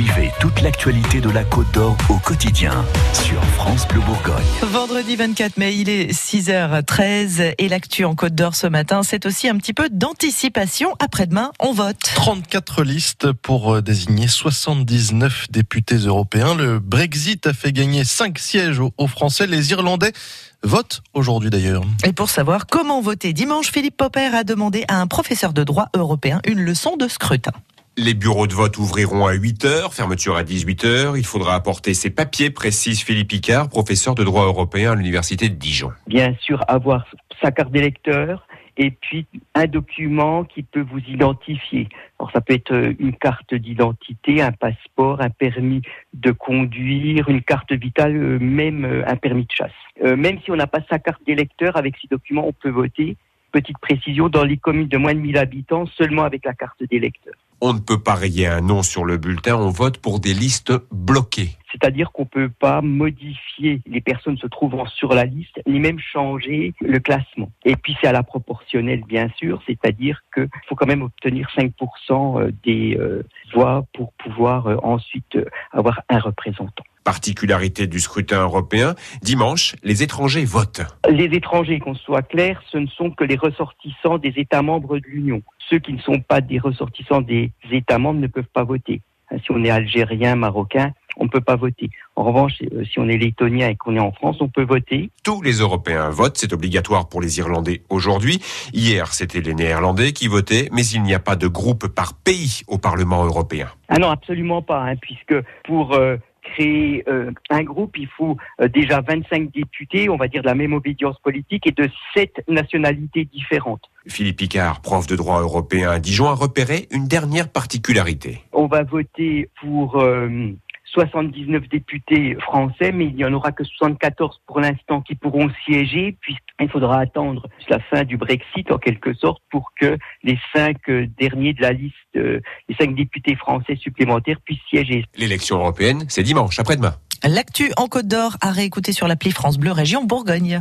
Suivez toute l'actualité de la Côte d'Or au quotidien sur France Bleu Bourgogne. Vendredi 24 mai, il est 6h13 et l'actu en Côte d'Or ce matin, c'est aussi un petit peu d'anticipation. Après-demain, on vote. 34 listes pour euh, désigner 79 députés européens. Le Brexit a fait gagner 5 sièges aux Français. Les Irlandais votent aujourd'hui d'ailleurs. Et pour savoir comment voter dimanche, Philippe Popper a demandé à un professeur de droit européen une leçon de scrutin. Les bureaux de vote ouvriront à 8 heures, fermeture à 18 heures. Il faudra apporter ses papiers, précise Philippe Picard, professeur de droit européen à l'université de Dijon. Bien sûr, avoir sa carte d'électeur et puis un document qui peut vous identifier. Alors ça peut être euh, une carte d'identité, un passeport, un permis de conduire, une carte vitale, euh, même euh, un permis de chasse. même si on n'a pas sa carte d'électeur, avec ces documents, on peut voter. Petite précision, dans les communes de moins de 1000 habitants, seulement avec la carte d'électeur. On ne peut pas rayer un nom sur le bulletin, on vote pour des listes bloquées. C'est-à-dire qu'on ne peut pas modifier les personnes se trouvant sur la liste, ni même changer le classement. Et puis c'est à la proportionnelle, bien sûr, c'est-à-dire qu'il faut quand même obtenir 5% euh, des euh, voix pour pouvoir euh, ensuite avoir un représentant. Particularité du scrutin européen, dimanche, les étrangers votent. Les étrangers, qu'on soit clair, ce ne sont que les ressortissants des États membres de l'Union. Ceux qui ne sont pas des ressortissants des États membres ne peuvent pas voter. Si on est algérien, marocain, on ne peut pas voter. En revanche, euh, si on est lettonien et qu'on est en France, on peut voter. Tous les Européens votent, c'est obligatoire pour les Irlandais aujourd'hui. Hier, c'était les Néerlandais qui votaient, mais il n'y a pas de groupe par pays au Parlement européen. Ah non, absolument pas, hein, puisque pour euh, créer euh, un groupe, il faut euh, déjà 25 députés, on va dire de la même obédience politique et de sept nationalités différentes. Philippe Picard, prof de droit européen à Dijon, a repéré une dernière particularité. On va voter pour 79 députés français, mais il n'y en aura que 74 pour l'instant qui pourront siéger, puisqu'il faudra attendre la fin du Brexit en quelque sorte pour que les cinq euh, derniers de la liste, euh, les cinq députés français supplémentaires puissent siéger. L'élection européenne, c'est dimanche, après-demain. L'actu en Côte d'Or à réécouter sur l'appli France Bleu Région Bourgogne.